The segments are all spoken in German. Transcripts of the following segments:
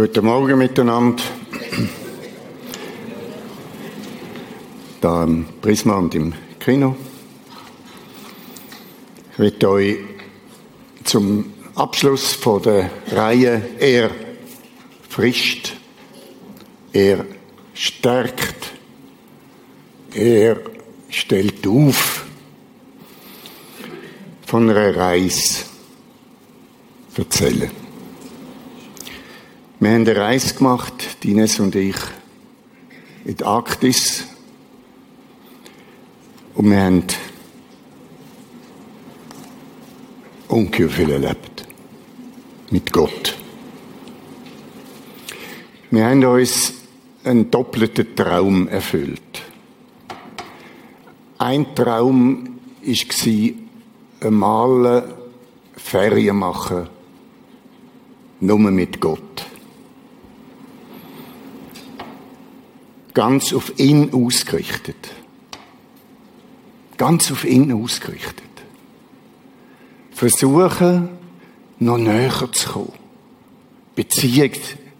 Guten Morgen miteinander. Da im Prisma und im Kino. Ich möchte euch zum Abschluss von der Reihe Er frischt, er stärkt, er stellt auf von einer Reise erzählen. Wir haben eine Reise gemacht, Dines und ich, in die Arktis. Und wir haben ungeheuer viel erlebt. Mit Gott. Wir haben uns einen doppelten Traum erfüllt. Ein Traum war, einmal Ferien machen, nur mit Gott. Ganz auf ihn ausgerichtet. Ganz auf ihn ausgerichtet. Versuchen, noch näher zu kommen. Beziehung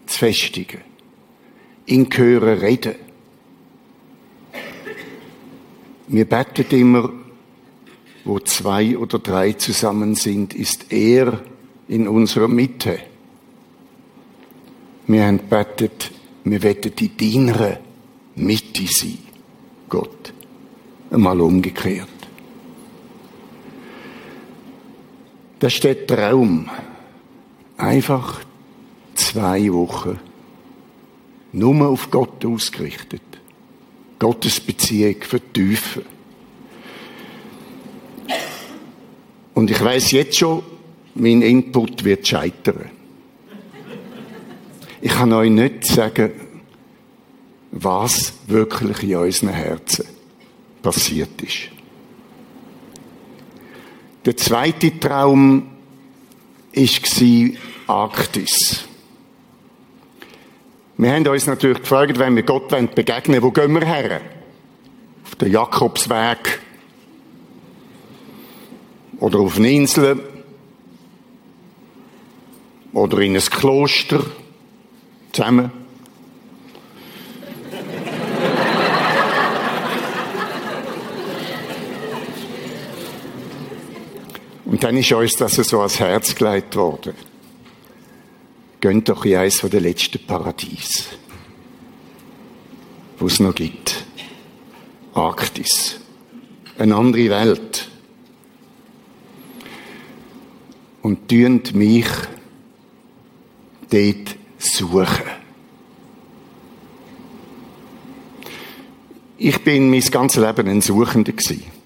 zu festigen. Ihn hören reden. Wir beten immer, wo zwei oder drei zusammen sind, ist er in unserer Mitte. Wir haben betet, wir wetten die Diener Mitte sein. Gott. Einmal umgekehrt. Ist der Traum. Einfach zwei Wochen nur auf Gott ausgerichtet. Gottes Beziehung vertiefen. Und ich weiß jetzt schon, mein Input wird scheitern. Ich kann euch nicht sagen, was wirklich in unseren Herzen passiert ist. Der zweite Traum war Arktis. Wir haben uns natürlich gefragt, wenn wir Gott begegnen wollen, wo gehen wir her? Auf den Jakobsweg? Oder auf eine Insel? Oder in ein Kloster? Zusammen? Und dann ist uns das so ans Herz gelegt worden. Gönnt doch in eines den letzten Paradies, wo es noch gibt. Arktis. Eine andere Welt. Und tönt mich dort suchen. Ich bin mein ganzes Leben ein Suchender gewesen.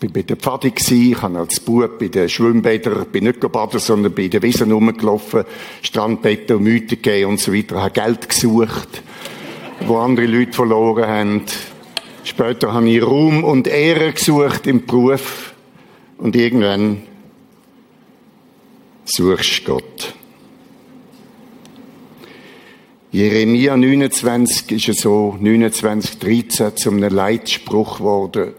Bin bei der Pfadi ich habe als Bub bei den Schwimmbädern, bin nicht gebadet, sondern bei den Wiesen rumgelaufen, Strandbetten und Mythen gegeben und so weiter, habe Geld gesucht, wo andere Leute verloren haben. Später habe ich Ruhm und Ehre gesucht im Beruf und irgendwann suchst du Gott. Jeremia 29 ist so, 29, 13 zu einem Leitspruch geworden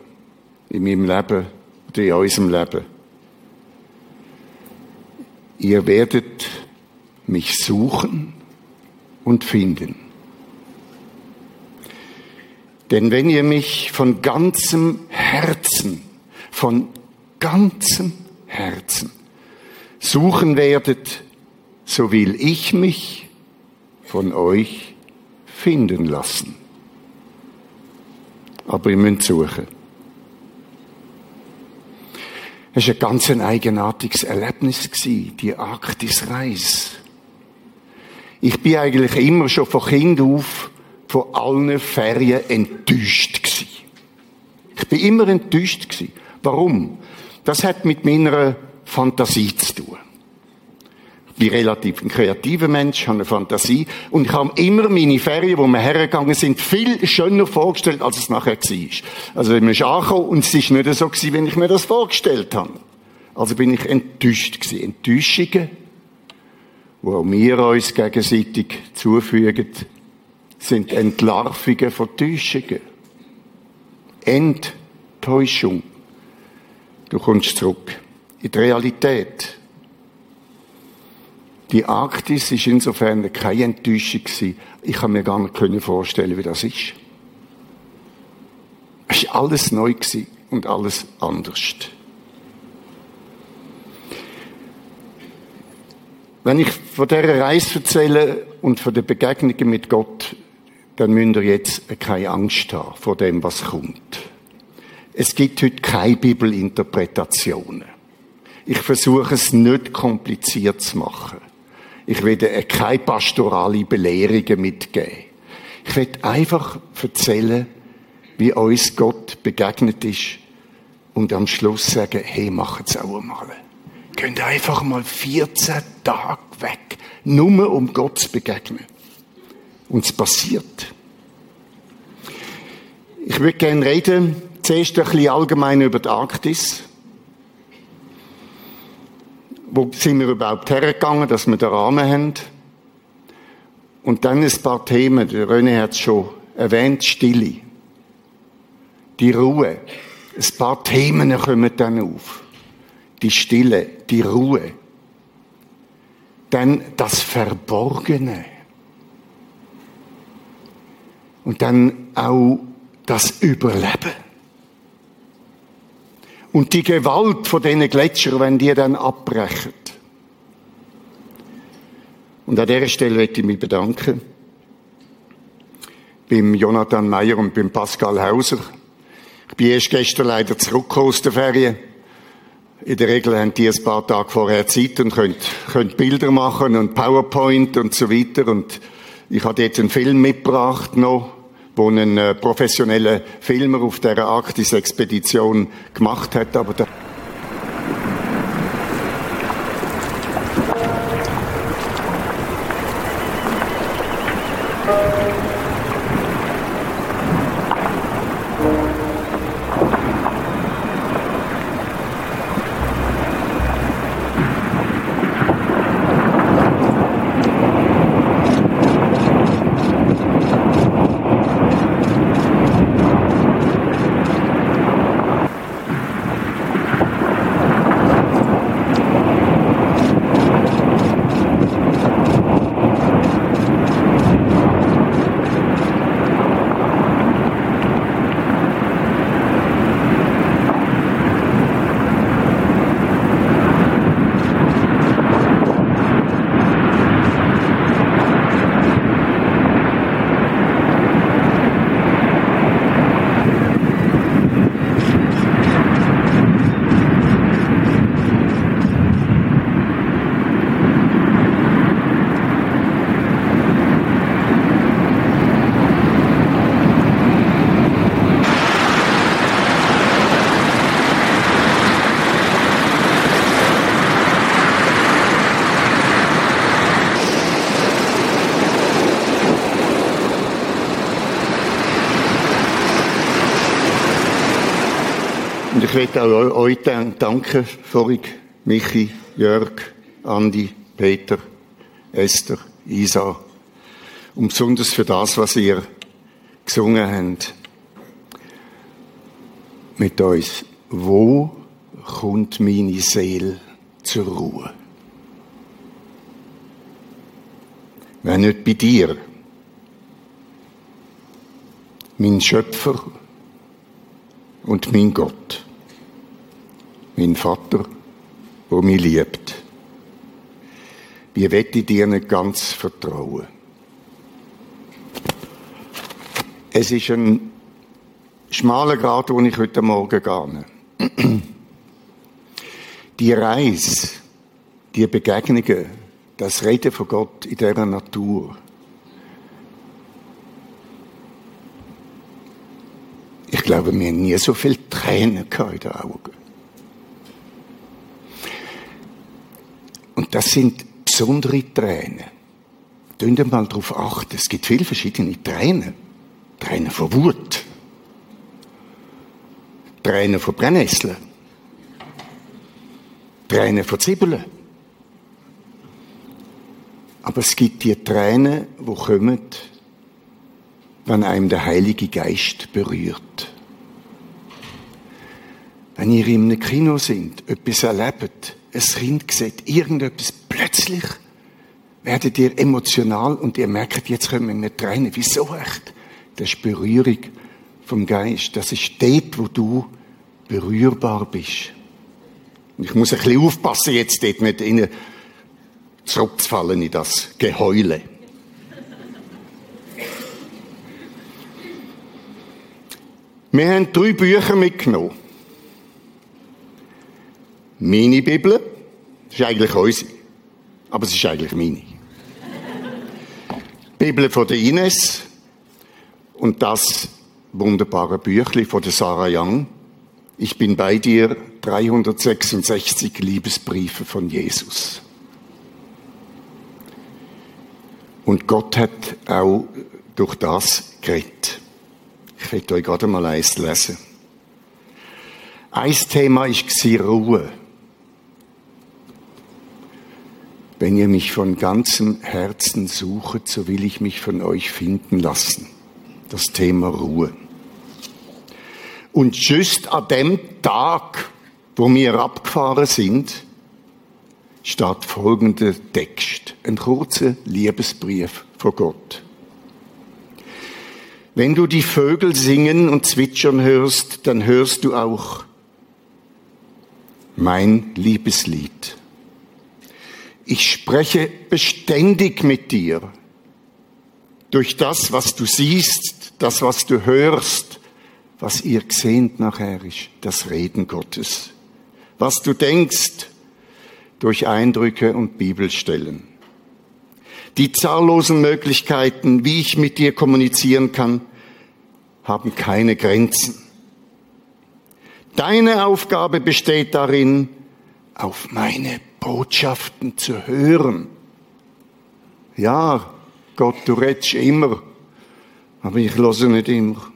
in meinem Leben oder in unserem Leben. Ihr werdet mich suchen und finden. Denn wenn ihr mich von ganzem Herzen, von ganzem Herzen suchen werdet, so will ich mich von euch finden lassen. Aber ihr müsst suchen. Es war ein ganz eigenartiges Erlebnis, die Arktisreise. Ich bin eigentlich immer schon von Kind auf von allen Ferien enttäuscht. Ich bin immer enttäuscht. Warum? Das hat mit meiner Fantasie zu tun bin relativ ein kreativer Mensch, habe eine Fantasie und ich habe immer meine Ferien, wo wir hergegangen sind, viel schöner vorgestellt, als es nachher war. Also wenn man angekommen und es ist nicht so gewesen, wie ich mir das vorgestellt habe. Also bin ich enttäuscht gewesen. Enttäuschungen, wo wir uns gegenseitig zufügen, sind Entlarvungen von Täuschungen. Enttäuschung. Du kommst zurück in die Realität. Die Arktis ist insofern keine Enttäuschung gewesen. Ich kann mir gar nicht vorstellen, wie das ist. Es war alles neu und alles anders. Wenn ich von dieser Reise erzähle und von den Begegnungen mit Gott, dann müsst ihr jetzt keine Angst haben vor dem, was kommt. Es gibt heute keine Bibelinterpretationen. Ich versuche es nicht kompliziert zu machen. Ich werde keine pastorale Belehrungen mitgeben. Ich werde einfach erzählen, wie uns Gott begegnet ist und am Schluss sagen, hey, macht es auch einmal. Könnt einfach mal 14 Tage weg, nur um Gott zu begegnen. Und es passiert. Ich würde gerne reden, zuerst ein bisschen allgemein über die Arktis. Wo sind wir überhaupt hergegangen, dass wir den Rahmen haben? Und dann ein paar Themen, der René hat es schon erwähnt, Stille. Die Ruhe. Ein paar Themen kommen dann auf. Die Stille, die Ruhe. Dann das Verborgene. Und dann auch das Überleben. Und die Gewalt von diesen Gletschern, wenn die dann abbrechen. Und an dieser Stelle möchte ich mich bedanken. Beim Jonathan Meyer und beim Pascal Hauser. Ich bin erst gestern leider zurückgekommen aus der Ferien. In der Regel haben die ein paar Tage vorher Zeit und können, können Bilder machen und PowerPoint und so weiter. Und ich habe jetzt einen Film mitgebracht noch wo ein äh, professioneller Filmer auf der Arktis-Expedition gemacht hat. Aber der möchte auch euch danken, Vorig, Michi, Jörg, Andi, Peter, Esther, Isa. Und besonders für das, was ihr gesungen habt. Mit uns. Wo kommt meine Seele zur Ruhe? Wenn nicht bei dir. Mein Schöpfer und mein Gott mein Vater, der mich liebt. Wie wette ich dir nicht ganz vertrauen? Es ist ein schmaler Grad, wo ich heute Morgen gehe. Die Reise, die Begegnungen, das Reden von Gott in dieser Natur. Ich glaube, wir haben nie so viel Tränen in den Augen. Das sind besondere Tränen. Tun mal darauf achten. Es gibt viele verschiedene Tränen. Tränen von Wut. Tränen von Brennnesseln. Tränen von Zwiebeln. Aber es gibt die Tränen, die kommen, wenn einem der Heilige Geist berührt. Wenn ihr in einem Kino sind, etwas erlebt, ein Kind sieht irgendetwas plötzlich werdet ihr emotional und ihr merkt, jetzt kommen wir Tränen. Wieso echt? Das ist Berührung vom Geist. Das ist dort, wo du berührbar bist. Und ich muss ein bisschen aufpassen, jetzt dort nicht in zurückzufallen in das Geheule. Wir haben drei Bücher mitgenommen. Meine Bibel, das ist eigentlich unsere, aber es ist eigentlich meine. Bibel von der Ines und das wunderbare Büchlein von der Sarah Young. Ich bin bei dir, 366 Liebesbriefe von Jesus. Und Gott hat auch durch das geredet. Ich werde euch gerade mal eins lesen. Ein Thema war Ruhe. Wenn ihr mich von ganzem Herzen sucht, so will ich mich von euch finden lassen. Das Thema Ruhe. Und just an dem Tag, wo wir abgefahren sind, steht folgender Text. Ein kurzer Liebesbrief von Gott. Wenn du die Vögel singen und zwitschern hörst, dann hörst du auch mein Liebeslied. Ich spreche beständig mit dir. Durch das, was du siehst, das, was du hörst, was ihr gesehnt nachher ist, das Reden Gottes. Was du denkst, durch Eindrücke und Bibelstellen. Die zahllosen Möglichkeiten, wie ich mit dir kommunizieren kann, haben keine Grenzen. Deine Aufgabe besteht darin, auf meine Botschaften zu hören. Ja, Gott, du redest immer, aber ich höre nicht immer.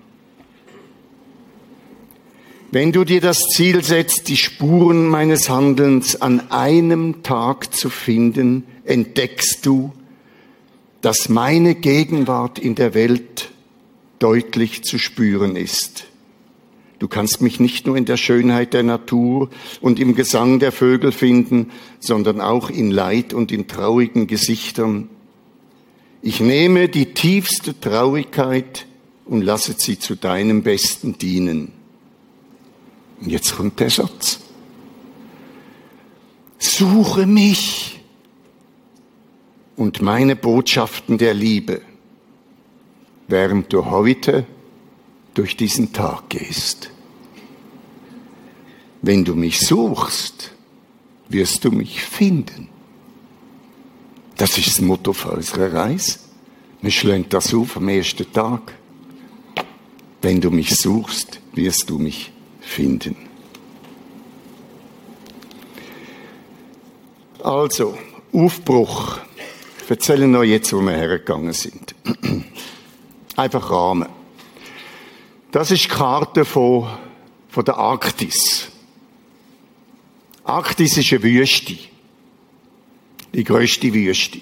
Wenn du dir das Ziel setzt, die Spuren meines Handelns an einem Tag zu finden, entdeckst du, dass meine Gegenwart in der Welt deutlich zu spüren ist. Du kannst mich nicht nur in der Schönheit der Natur und im Gesang der Vögel finden, sondern auch in Leid und in traurigen Gesichtern. Ich nehme die tiefste Traurigkeit und lasse sie zu deinem Besten dienen. Und jetzt kommt der Satz. Suche mich und meine Botschaften der Liebe, während du heute durch diesen Tag gehst. Wenn du mich suchst, wirst du mich finden. Das ist das Motto für unsere Reise. Wir schlagen das auf am ersten Tag. Wenn du mich suchst, wirst du mich finden. Also, Aufbruch. Ich erzähle noch jetzt, wo wir hergegangen sind. Einfach Rahmen. Das ist die Karte von, von der Arktis. Arktis ist eine Wüste. Die größte Wüste.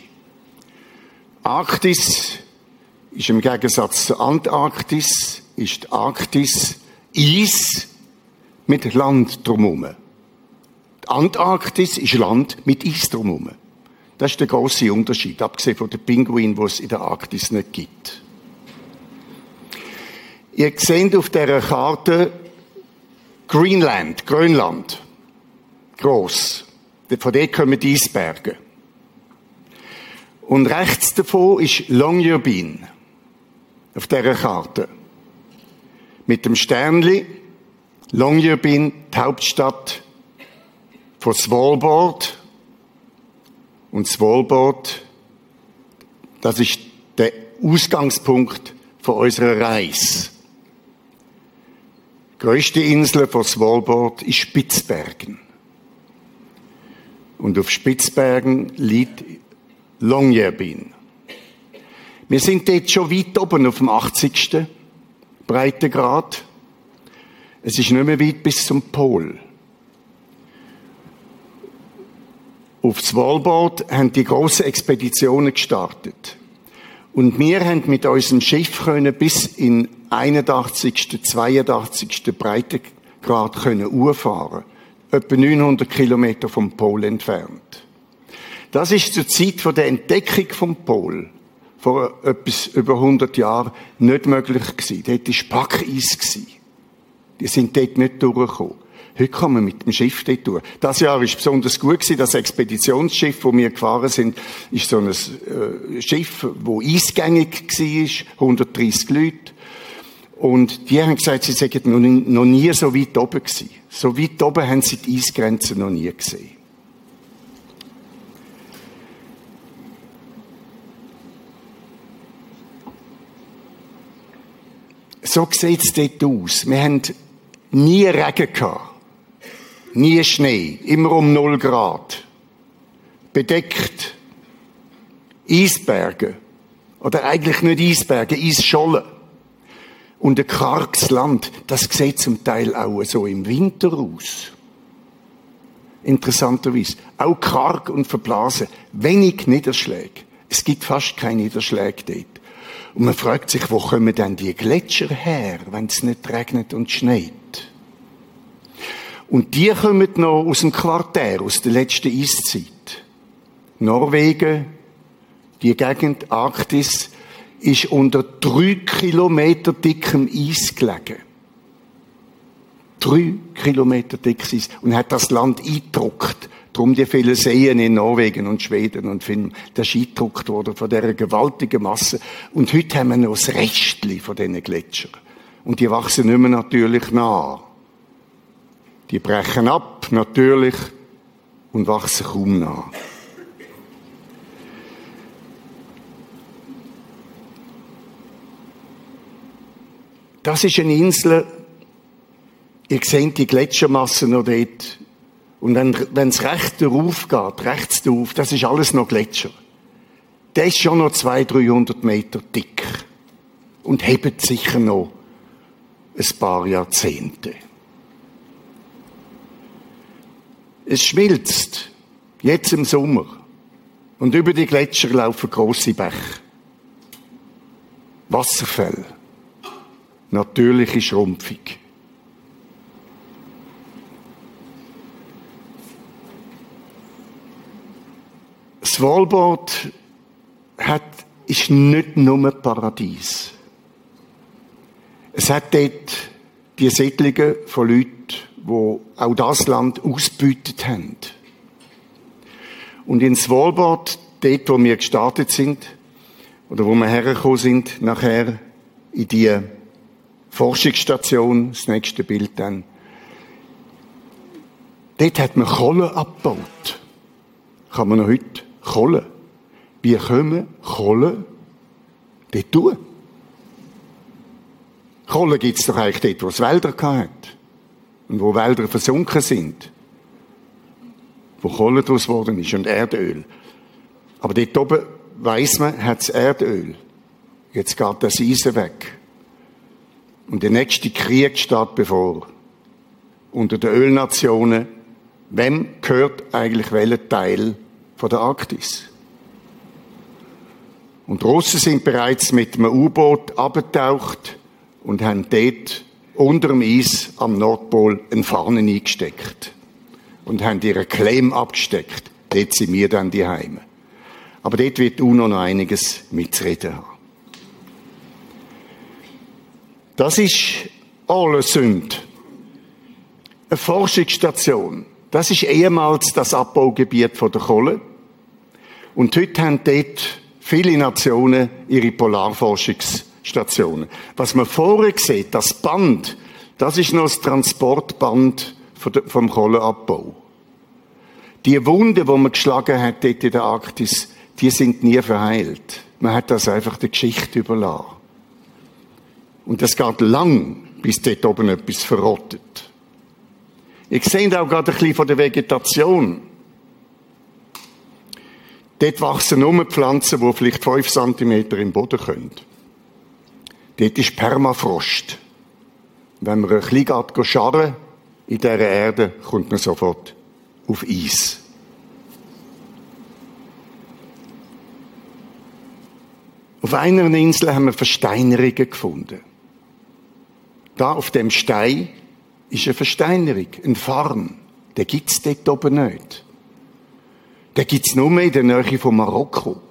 Arktis ist im Gegensatz zur Antarktis, ist Arktis Eis mit Land drumherum. Die Antarktis ist Land mit Eis drumherum. Das ist der große Unterschied, abgesehen von den Pinguinen, die es in der Arktis nicht gibt. Ihr seht auf dieser Karte Greenland, Grönland gross. Von dort kommen die Eisberge. Und rechts davon ist Longyearbyen auf dieser Karte. Mit dem Sternli Longyearbyen, die Hauptstadt von Svalbard. Und Svalbard, das ist der Ausgangspunkt von unserer Reise. Die größte Insel von Svalbard ist Spitzbergen. Und auf Spitzbergen liegt Longyearbyen. Wir sind dort schon weit oben auf dem 80. Breitengrad. Es ist nicht mehr weit bis zum Pol. Auf Svalbard haben die grossen Expeditionen gestartet. Und wir haben mit unserem Schiff können bis in 81., 82. Breitengrad können urfahren etwa 900 Kilometer vom Pol entfernt. Das ist zur Zeit von der Entdeckung vom Pol vor etwas über 100 Jahren nicht möglich gewesen. Dort war Packeis. Die sind dort nicht durchgekommen. Heute kann man mit dem Schiff dort durch. Das Jahr war besonders gut gewesen. Das Expeditionsschiff, wo wir gefahren sind, ist so ein äh, Schiff, wo eisgängig war, 130 Leute. Und die haben gesagt, sie seien noch nie, so weit oben gewesen. So weit oben haben sie die Eisgrenze noch nie gesehen. So sieht es dort aus. Wir haben nie Regen gehabt. Nie Schnee. Immer um 0 Grad. Bedeckt. Eisberge. Oder eigentlich nicht Eisberge, Eisschollen. Und ein karges Land, das sieht zum Teil auch so im Winter aus. Interessanterweise. Auch karg und verblasen. Wenig Niederschläge. Es gibt fast keine Niederschläge dort. Und man fragt sich, wo kommen denn die Gletscher her, wenn es nicht regnet und schneit? Und die kommen noch aus dem Quartär, aus der letzten Eiszeit. Norwegen, die Gegend Arktis, ist unter drei Kilometer dickem Eis gelegen. Drei Kilometer dickes Eis. Und hat das Land eingedruckt. Darum die vielen Seen in Norwegen und Schweden und Finnland. Das ist eingedruckt worden von dieser gewaltigen Masse. Und heute haben wir noch das Restli von diesen Gletschern. Und die wachsen nicht mehr natürlich nach. Die brechen ab, natürlich, und wachsen kaum nach. Das ist eine Insel, ihr seht die Gletschermassen noch dort. Und wenn es rechts darauf geht, rechts darauf, das ist alles noch Gletscher. Der ist schon noch 200, 300 Meter dick. Und hebt sicher noch ein paar Jahrzehnte. Es schmilzt, jetzt im Sommer. Und über die Gletscher laufen große Bäche. Wasserfälle natürliche Schrumpfung. Svalbard hat, ist nicht nur ein Paradies. Es hat dort die Siedlungen von Leuten, die auch das Land ausbeutet haben. Und in Svalbard, dort, wo wir gestartet sind, oder wo wir hergekommen sind, nachher in die Forschungsstation, das nächste Bild dann. Dort hat man Kohle abgebaut. Kann man noch heute Kohle. Wie können Kohle dort tun? Kohle gibt es doch eigentlich dort, wo es Wälder hat. Und wo Wälder versunken sind. Wo Kohle daraus geworden ist und Erdöl. Aber dort oben weiss man, hat es Erdöl. Jetzt geht das Eisen weg. Und der nächste Krieg steht bevor. Unter den Ölnationen. Wem gehört eigentlich welcher Teil von der Arktis? Und die Russen sind bereits mit einem U-Boot abgetaucht und haben dort unter dem Eis am Nordpol einen Fahnen eingesteckt. Und haben ihre Claim abgesteckt. Dort sind wir dann die Heime. Aber dort wird UNO noch einiges mitzureden haben. Das ist Ålesund. Eine Forschungsstation. Das ist ehemals das Abbaugebiet von der Kohle. Und heute haben dort viele Nationen ihre Polarforschungsstationen. Was man vorher sieht, das Band, das ist noch das Transportband vom Kohleabbau. Die Wunden, die man geschlagen hat dort in der Arktis, die sind nie verheilt. Man hat das einfach der Geschichte überlassen. Und es geht lang, bis dort oben etwas verrottet. Ich sehe auch gerade ein bisschen von der Vegetation. Dort wachsen nur Pflanzen, die vielleicht fünf Zentimeter im Boden können. Dort ist Permafrost. Wenn man ein bisschen scharren in dieser Erde, kommt man sofort auf Eis. Auf einer Insel haben wir Versteinerungen gefunden. Da auf dem Stein ist eine Versteinerung, ein Farn. Den gibt's dort oben nicht. den gibt's nur mehr in der Nähe von Marokko.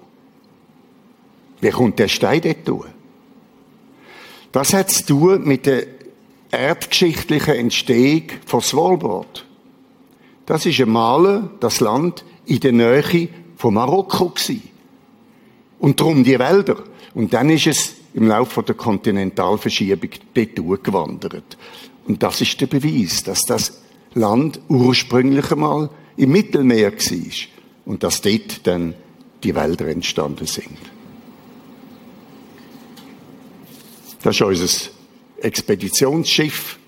Wie kommt der Stein dort durch? Das hat zu tun mit der erdgeschichtlichen Entstehung von Svalbard. Das ist einmal das Land in der Nähe von Marokko gewesen. Und darum die Wälder. Und dann ist es im Laufe der Kontinentalverschiebung dort durchgewandert. Und das ist der Beweis, dass das Land ursprünglich einmal im Mittelmeer war. Und dass dort dann die Wälder entstanden sind. Das ist unser Expeditionsschiff.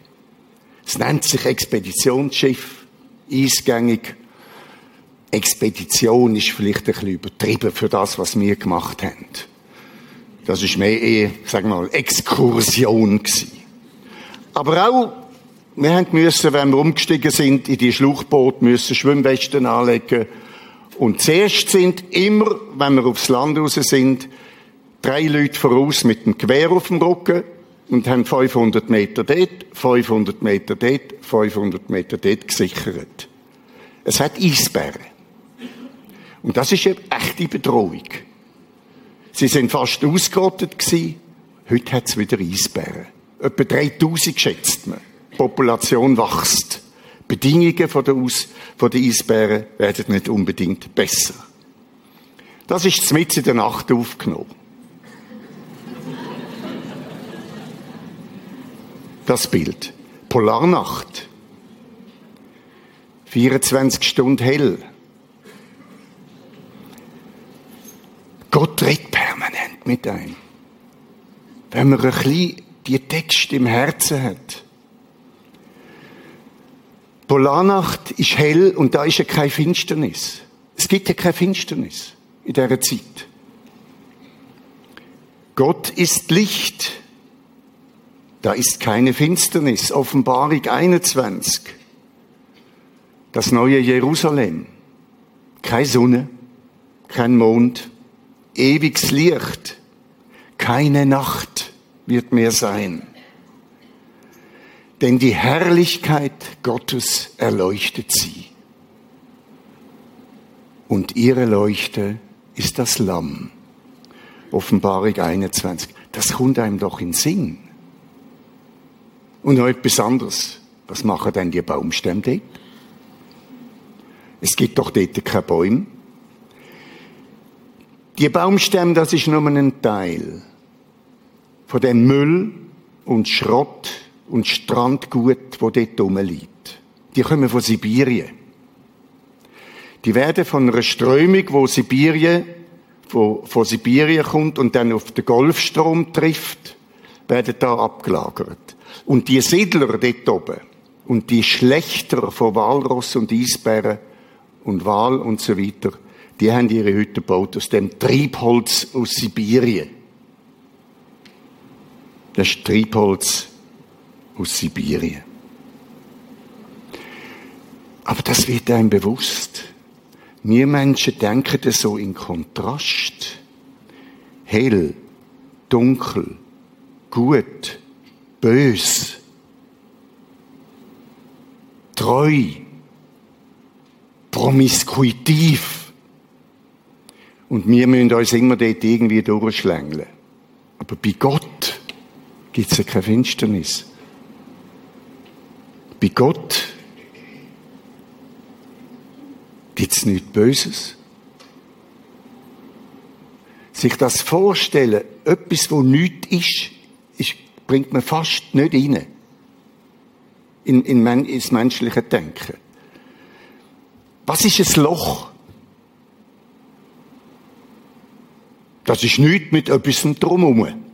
Es nennt sich Expeditionsschiff. Eisgängig. Expedition ist vielleicht ein bisschen übertrieben für das, was wir gemacht haben. Das ist mehr eher, sagen wir mal, Exkursion gewesen. Aber auch, wir haben müssen, wenn wir umgestiegen sind, in die Schluchboot müssen Schwimmwesten anlegen. Und zuerst sind immer, wenn wir aufs Land raus sind, drei Leute voraus mit dem Gewehr auf dem Rücken und haben 500 Meter dort, 500 Meter dort, 500 Meter dort gesichert. Es hat Eisbären. Und das ist eine echte Bedrohung. Sie sind fast ausgerottet gewesen. Heute hat es wieder Eisbären. Etwa 3000 schätzt man. Die Population wächst. Die Bedingungen von der, Aus von der Eisbären werden nicht unbedingt besser. Das ist mitten in der Nacht aufgenommen. Das Bild. Polarnacht. 24 Stunden hell. Gott redet permanent mit einem. Wenn man ein bisschen die Texte im Herzen hat. Polarnacht ist hell und da ist ja keine Finsternis. Es gibt ja keine Finsternis in dieser Zeit. Gott ist Licht. Da ist keine Finsternis. Offenbarung 21. Das neue Jerusalem. Keine Sonne, kein Mond, ewiges Licht, keine Nacht wird mehr sein. Denn die Herrlichkeit Gottes erleuchtet sie. Und ihre Leuchte ist das Lamm. Offenbarung 21. Das kommt einem doch in Sinn. Und etwas anderes. Was machen denn die Baumstämme dort? Es gibt doch dort keine Bäume. Die Baumstämme, das ist nur ein Teil von dem Müll und Schrott und Strandgut, wo dort rumliegt. Die kommen von Sibirien. Die werden von einer Strömung, wo Sibirien, wo, von Sibirien kommt und dann auf den Golfstrom trifft, werden da abgelagert. Und die Siedler dort oben und die Schlechter von Walross und Eisbären und Wal und so weiter, die haben ihre Hütte gebaut aus dem Triebholz aus Sibirien. Das ist Triebholz aus Sibirien. Aber das wird einem bewusst. Wir Menschen denken das so in Kontrast. Hell, dunkel, gut, bös, treu, promiskuitiv. Und wir müssen uns immer dort irgendwie durchschlängeln. Aber bei Gott gibt es ja keine Finsternis. Bei Gott gibt es nichts Böses. Sich das vorstellen, etwas, wo nichts ist, ist bringt man fast nicht rein. In, in, ins menschliche Denken. Was ist ein Loch? Das ist nichts mit etwas drumherum.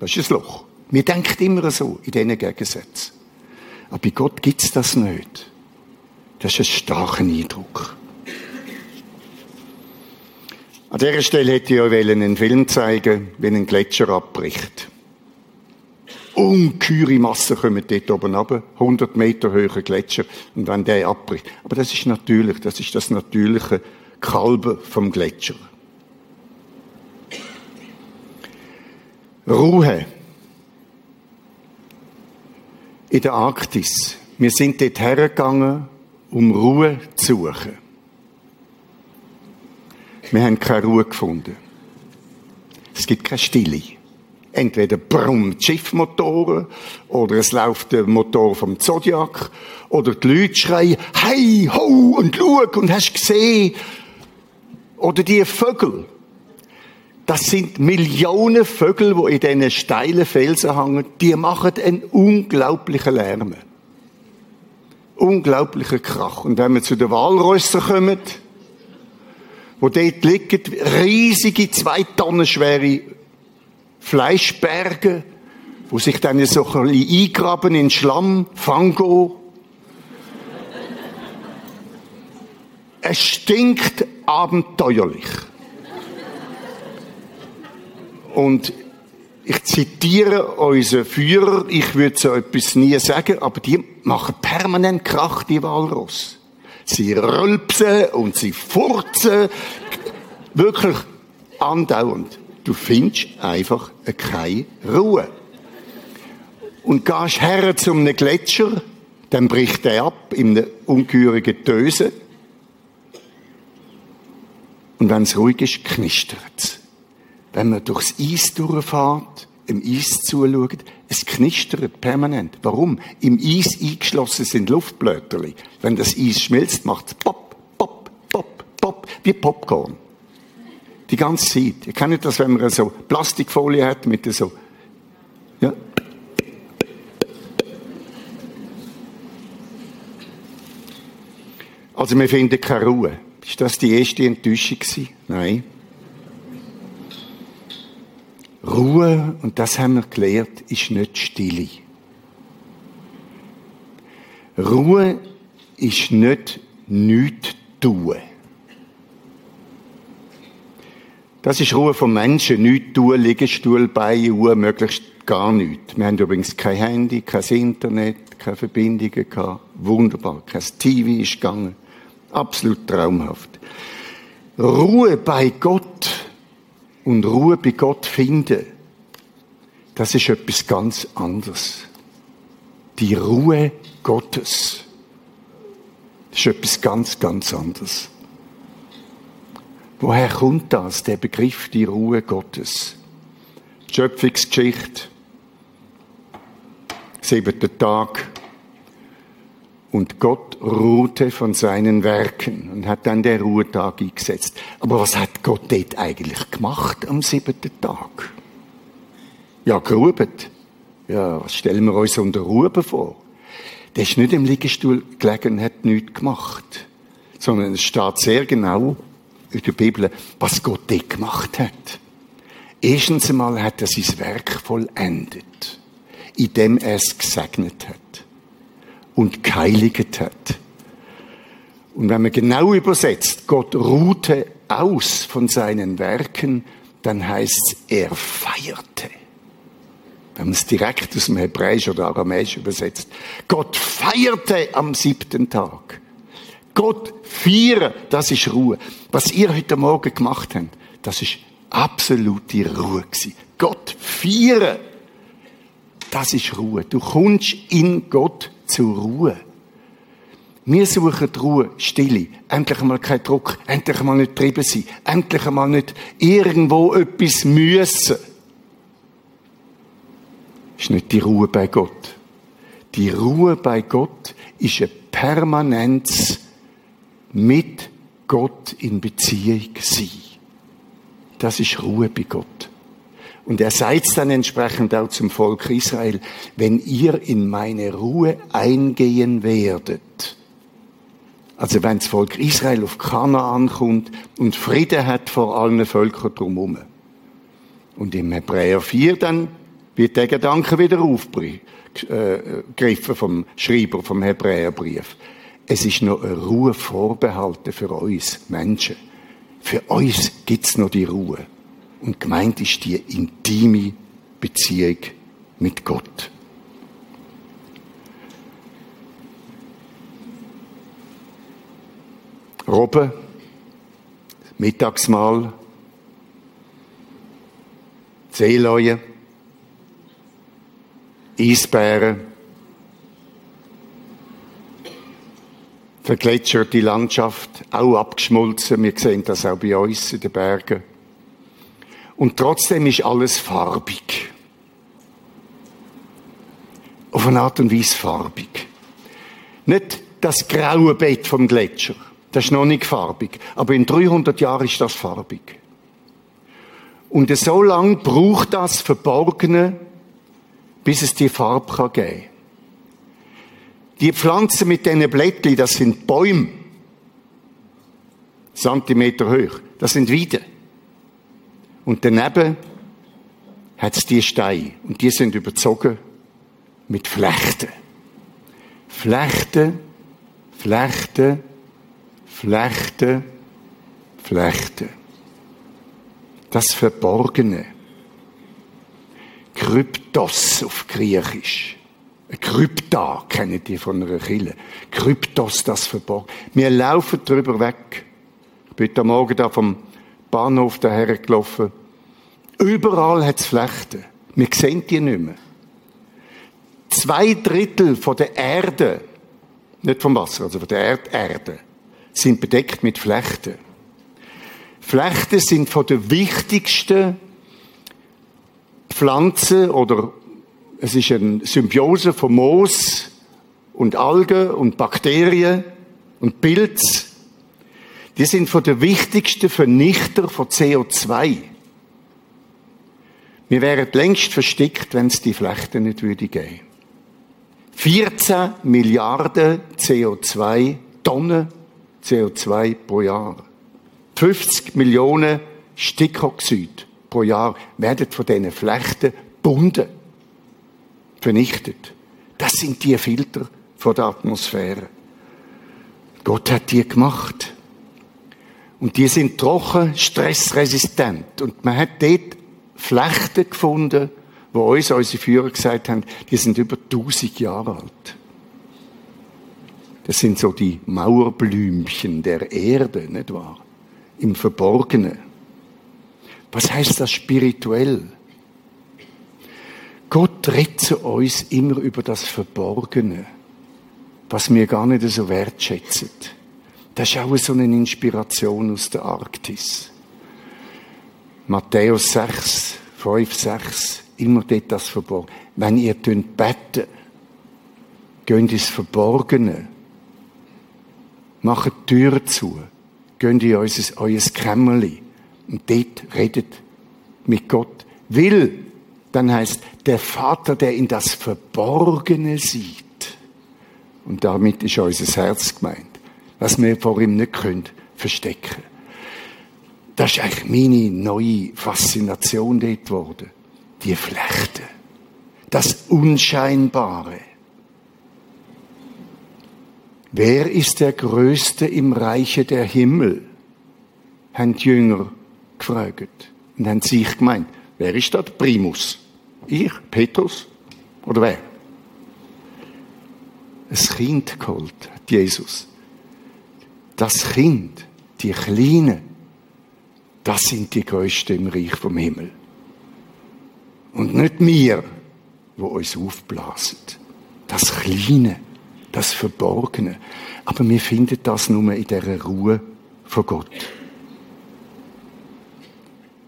Das ist ein Loch. Wir denken immer so in diesen Gegensätzen. Aber bei Gott gibt es das nicht. Das ist ein starker Eindruck. An dieser Stelle hätte ich euch einen Film zeigen wie ein Gletscher abbricht. Ungeheure Massen kommen dort oben runter, 100 Meter hoher Gletscher, und wenn der abbricht. Aber das ist natürlich, das ist das natürliche Kalben vom Gletscher. Ruhe. In der Arktis. Wir sind dort hergegangen, um Ruhe zu suchen. Wir haben keine Ruhe gefunden. Es gibt keine Stille. Entweder brummt Schiffmotoren oder es läuft der Motor vom Zodiac oder die Leute schreien, hey, ho, und schau, und hast gesehen. Oder die Vögel. Das sind Millionen Vögel, die in diesen steilen Felsen hängen. Die machen einen unglaublichen Lärm. Unglaublichen Krach. Und wenn wir zu den Walrössern kommen, wo dort liegen riesige, zwei Tonnen schwere Fleischberge, wo sich dann so ein bisschen eingraben in Schlamm, Fango. es stinkt abenteuerlich. Und ich zitiere unseren Führer, ich würde so etwas nie sagen, aber die machen permanent Krach, die Walross. Sie rülpsen und sie furzen. Wirklich andauernd. Du findest einfach keine Ruhe. Und gehst her zum Gletscher, dann bricht er ab in einer ungehörigen Döse. Und wenn es ruhig ist, knistert es. Wenn man durchs Eis durchfährt, im Eis zuschaut, es knistert permanent. Warum? Im Eis eingeschlossen sind Luftblöterli. Wenn das Eis schmilzt, macht es pop, pop, pop, pop, wie Popcorn. Die ganze Zeit. Ihr kennt das, wenn man so Plastikfolie hat mit so, ja. Also wir finden keine Ruhe. Ist das die erste Enttäuschung gewesen? Nein. Ruhe, und das haben wir gelernt, ist nicht Stille. Ruhe ist nicht nichts tun. Das ist Ruhe vom Menschen. Nichts tun, Liegestuhl, Beine, Uhr, möglichst gar nichts. Wir haben übrigens kein Handy, kein Internet, keine Verbindungen gehabt. Wunderbar. Kein TV ist gegangen. Absolut traumhaft. Ruhe bei Gott und Ruhe bei Gott finden, das ist etwas ganz anderes. Die Ruhe Gottes. Das ist etwas ganz, ganz anderes. Woher kommt das, der Begriff, die Ruhe Gottes? Schöpfungsgeschichte, siebter Tag. Und Gott ruhte von seinen Werken und hat dann den Ruhetag eingesetzt. Aber was hat Gott dort eigentlich gemacht am siebten Tag? Ja, geruht. Ja, was stellen wir uns unter Ruhe vor? Der ist nicht im Liegestuhl gelegen und hat nichts gemacht. Sondern es steht sehr genau in der Bibel, was Gott dort gemacht hat. Erstens einmal hat er sein Werk vollendet, indem er es gesegnet hat und geheiligt hat. Und wenn man genau übersetzt, Gott ruhte aus von seinen Werken, dann heißt es, er feierte. Wenn man es direkt aus dem Hebräisch oder Aramäisch übersetzt. Gott feierte am siebten Tag. Gott feiern, das ist Ruhe. Was ihr heute Morgen gemacht habt, das ist absolute Ruhe gewesen. Gott feiern, das ist Ruhe. Du kommst in Gott zur Ruhe. Wir suchen die Ruhe, Stille. Endlich einmal kein Druck. Endlich einmal nicht getrieben sein. Endlich einmal nicht irgendwo etwas müssen. Das ist nicht die Ruhe bei Gott. Die Ruhe bei Gott ist eine Permanenz mit Gott in Beziehung sein. Das ist Ruhe bei Gott. Und er sagt dann entsprechend auch zum Volk Israel, wenn ihr in meine Ruhe eingehen werdet, also wenn das Volk Israel auf Kanaan kommt und Frieden hat vor allen Völkern drumherum. Und im Hebräer 4 dann wird der Gedanke wieder aufgegriffen vom Schreiber vom Hebräerbrief. Es ist noch eine Ruhe vorbehalten für uns Menschen. Für uns gibt's noch die Ruhe. Und gemeint ist die intime Beziehung mit Gott. Robben, Mittagsmahl, Seeleue, Eisbären, vergletschert die Landschaft, auch abgeschmolzen. Wir sehen das auch bei uns in den Bergen. Und trotzdem ist alles farbig. Auf eine Art und Weise farbig. Nicht das graue Bett vom Gletscher. Das ist noch nicht farbig. Aber in 300 Jahren ist das farbig. Und so lange braucht das Verborgene, bis es die Farbe geben kann. Die Pflanzen mit diesen Blättchen, das sind Bäume. Zentimeter hoch. Das sind Weiden. Und daneben hat es die Steine. Und die sind überzogen mit Flechten. Flechten, Flechten, Flechten, Flechten. Das Verborgene. Kryptos auf Griechisch. Krypta kennen die von einer Kille. Kryptos, das Verborgene. Wir laufen drüber weg. Ich bin am Morgen da vom Bahnhof daher. Überall hat es Flechten. Wir sehen die nicht mehr. Zwei Drittel von der Erde, nicht vom Wasser, also von der Erd Erde, sind bedeckt mit Flechten. Flechten sind von der wichtigsten Pflanzen oder es ist eine Symbiose von Moos und Algen und Bakterien und Pilz. Die sind von der wichtigsten Vernichter von CO2. Wir wären längst versteckt, wenn es die Flechten nicht würde geben. 14 Milliarden CO2, Tonnen CO2 pro Jahr. 50 Millionen Stickoxid pro Jahr werden von diesen Flechten gebunden, vernichtet. Das sind die Filter von der Atmosphäre. Gott hat die gemacht. Und die sind trocken, stressresistent. Und man hat dort Flechten gefunden, wo uns unsere Führer gesagt haben, die sind über 1000 Jahre alt. Das sind so die Mauerblümchen der Erde, nicht wahr? Im Verborgenen. Was heißt das spirituell? Gott redet zu uns immer über das Verborgene, was wir gar nicht so wertschätzen. Das ist auch so eine Inspiration aus der Arktis. Matthäus 6, 5, 6, immer dort das Verborgene. Wenn ihr beten, geht ins Verborgene Macht die Tür zu. Geht in euer, euer Kämmerli. Und dort redet mit Gott. Will, dann heißt der Vater, der in das Verborgene sieht. Und damit ist unser Herz gemeint. Was wir vor ihm nicht können verstecken. Das ist eigentlich meine neue Faszination dort geworden. Die Flechte. Das Unscheinbare. Wer ist der Größte im Reiche der Himmel? haben die Jünger gefragt. Und haben sich gemeint, wer ist dort Primus? Ich, Petrus? Oder wer? Ein Kind geholt, hat Jesus. Das Kind, die Kleinen, das sind die Größten im Reich vom Himmel. Und nicht wir, wo uns aufblasen. Das Kleine das Verborgene. Aber wir finden das nur in der Ruhe vor Gott.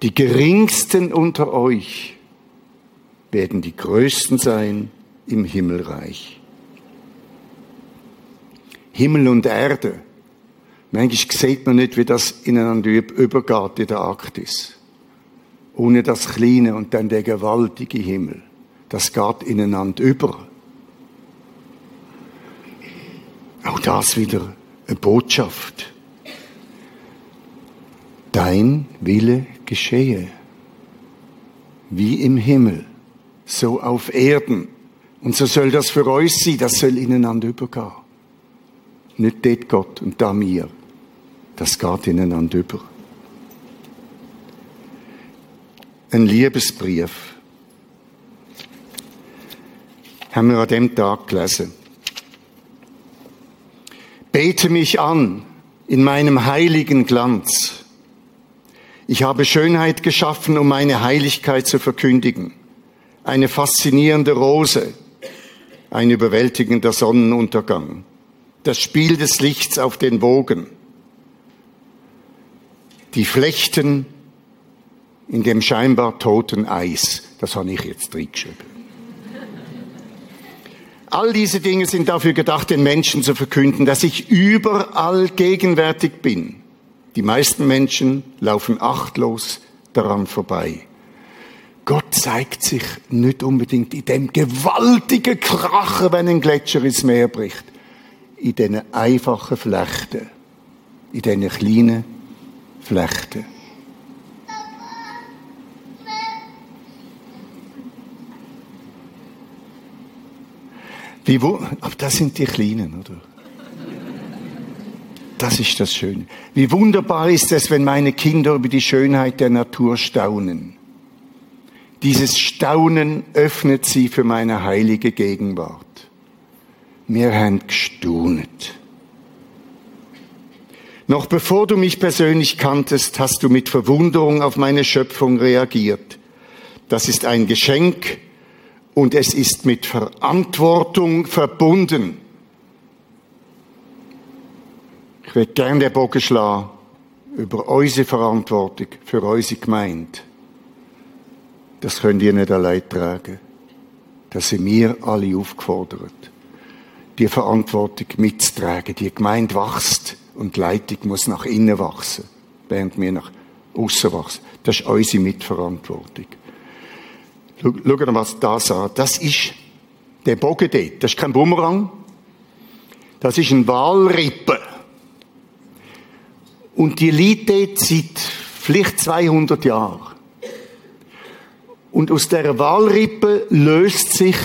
Die geringsten unter euch werden die größten sein im Himmelreich. Himmel und Erde. Manchmal sieht man nicht, wie das ineinander übergeht in der Arktis. Ohne das kleine und dann der gewaltige Himmel. Das geht ineinander über. Auch das wieder eine Botschaft. Dein Wille geschehe, wie im Himmel, so auf Erden. Und so soll das für euch sein, das soll ineinander übergehen. Nicht dort Gott und da mir. Das geht ineinander über. Ein Liebesbrief haben wir an dem Tag gelesen. Bete mich an in meinem heiligen Glanz. Ich habe Schönheit geschaffen, um meine Heiligkeit zu verkündigen. Eine faszinierende Rose, ein überwältigender Sonnenuntergang. das Spiel des Lichts auf den Wogen, die Flechten in dem scheinbar toten Eis. Das habe ich jetzt drin geschrieben. All diese Dinge sind dafür gedacht, den Menschen zu verkünden, dass ich überall gegenwärtig bin. Die meisten Menschen laufen achtlos daran vorbei. Gott zeigt sich nicht unbedingt in dem gewaltigen Krachen, wenn ein Gletscher ins Meer bricht. In diesen einfachen Flechten. In diesen kleinen Flechten. Wie wo, aber das sind die Kleinen, oder? Das ist das Schöne. Wie wunderbar ist es, wenn meine Kinder über die Schönheit der Natur staunen. Dieses Staunen öffnet sie für meine heilige Gegenwart. Wir haben gestaunet. Noch bevor du mich persönlich kanntest, hast du mit Verwunderung auf meine Schöpfung reagiert. Das ist ein Geschenk und es ist mit Verantwortung verbunden. Ich würde gerne den Bogen schlagen über unsere Verantwortung für unsere Gemeinde. Das könnt ihr nicht allein tragen. Da sind wir alle aufgefordert, die Verantwortung mitzutragen. Die Gemeinde wächst und die Leitung muss nach innen wachsen, während wir nach außen wachsen. Das ist unsere Mitverantwortung. Schaut mal, was das an. Das ist der Bogen dort. Das ist kein Bumerang. Das ist ein Walrippe. Und die liegt dort seit vielleicht 200 Jahren. Und aus der Walrippe löst sich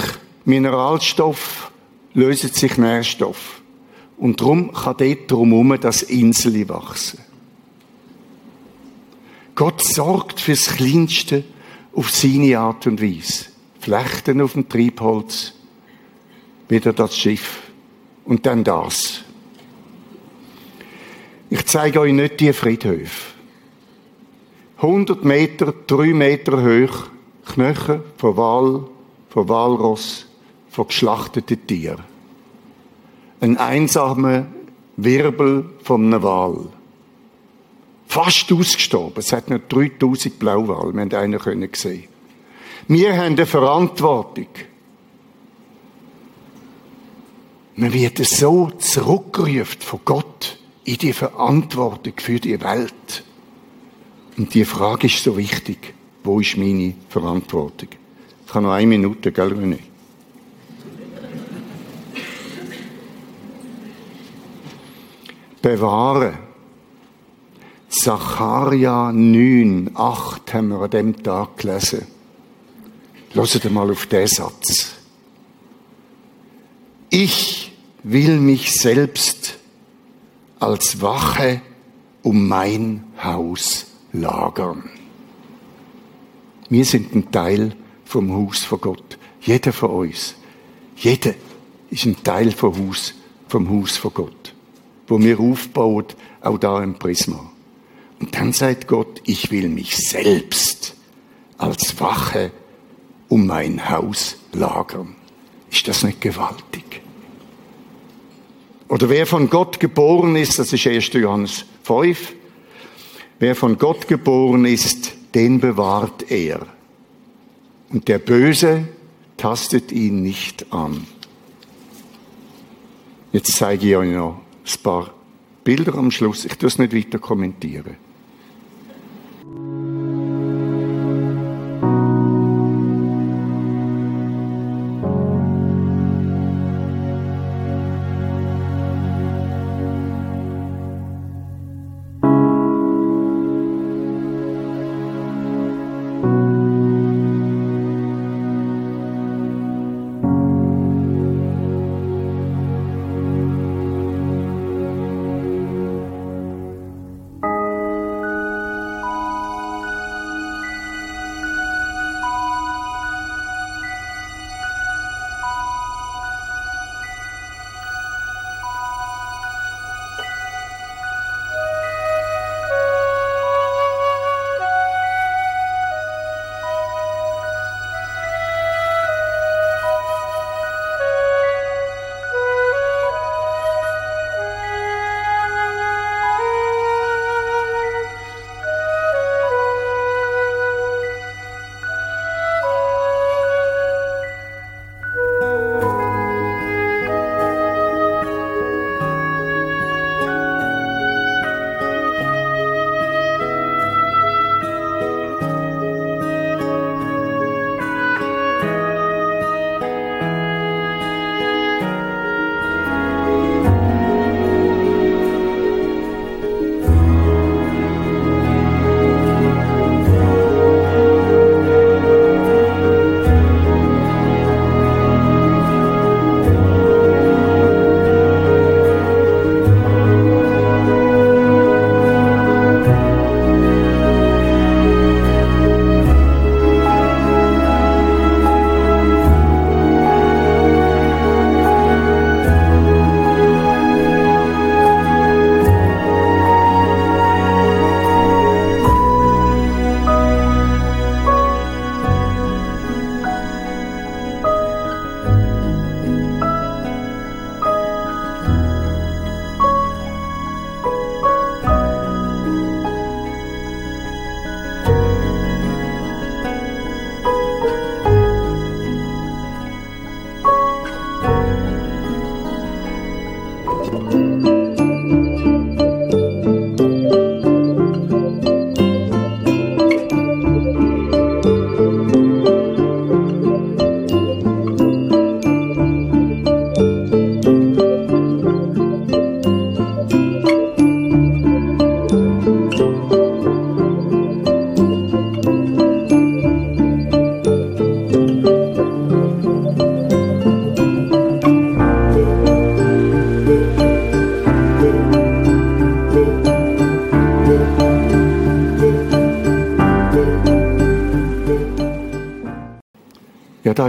Mineralstoff, löst sich Nährstoff. Und darum kann dort drumherum das Insel wachsen. Gott sorgt fürs Kleinste auf seine Art und Weise. Flechten auf dem Triebholz, wieder das Schiff und dann das. Ich zeige euch nicht die Friedhöfe. 100 Meter, 3 Meter hoch, Knochen von Wal, von Walross, von geschlachteten Tieren. Ein einsamer Wirbel von einem Wal. Fast ausgestorben. Es hat nur 3000 Blauwal. Wir haben einen können sehen. Wir haben eine Verantwortung. Man wird so zurückgerufen von Gott in die Verantwortung für die Welt. Und die Frage ist so wichtig. Wo ist meine Verantwortung? Ich habe noch eine Minute, gell, René? Bewahren. Zacharia 9, 8 haben wir an dem Tag gelesen. Hört mal auf den Satz. Ich will mich selbst als Wache um mein Haus lagern. Wir sind ein Teil vom Haus von Gott. Jeder von uns. Jeder ist ein Teil vom Haus, vom Haus von Gott. Wo wir aufbauen, auch da im Prisma. Und dann sagt Gott, ich will mich selbst als Wache um mein Haus lagern. Ist das nicht gewaltig? Oder wer von Gott geboren ist, das ist 1. Johannes 5, wer von Gott geboren ist, den bewahrt er. Und der Böse tastet ihn nicht an. Jetzt zeige ich euch noch ein paar Bilder am Schluss. Ich tue es nicht weiter kommentieren.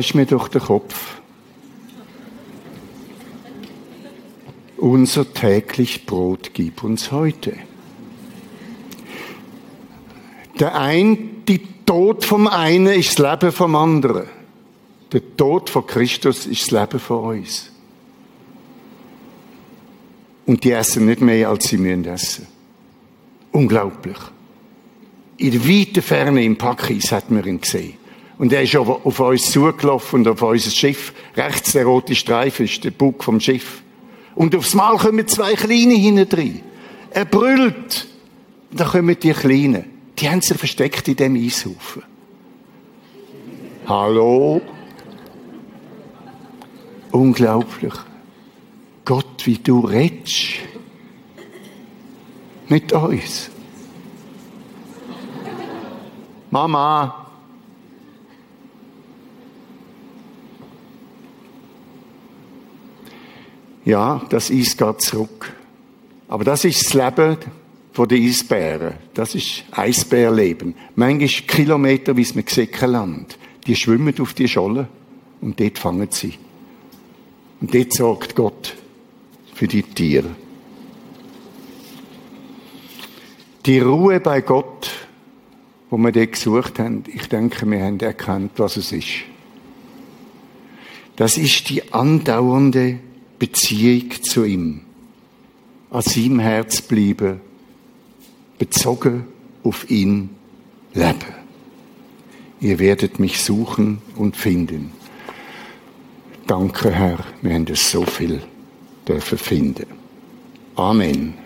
Ist mir doch der Kopf. Unser täglich Brot gib uns heute. Der ein, die Tod vom einen ist das Leben vom anderen. Der Tod von Christus ist das Leben von uns. Und die essen nicht mehr, als sie müssen essen. Unglaublich. In der weiten Ferne im Packis hat man ihn gesehen. Und er ist auf, auf uns zugelaufen und auf unser Schiff. Rechts der rote Streifen ist der Bug vom Schiff. Und aufs Mal kommen zwei Kleine hinten drin. Er brüllt. Und da kommen die Kleinen. Die haben sich versteckt in dem Eishaufen. Hallo? Unglaublich. Gott, wie du redest. Mit uns. Mama. Ja, das Eis geht zurück. Aber das ist das Leben den Eisbären. Das ist Eisbärleben. Manchmal Kilometer, wie es mit Land. Die schwimmen auf die Scholle und dort fangen sie. Und dort sorgt Gott für die Tiere. Die Ruhe bei Gott, wo wir dort gesucht haben, ich denke, wir haben erkannt, was es ist. Das ist die andauernde Beziehung zu ihm. An seinem Herz bleiben, bezogen auf ihn leben. Ihr werdet mich suchen und finden. Danke, Herr, wir haben so viel dürfen finden. Amen.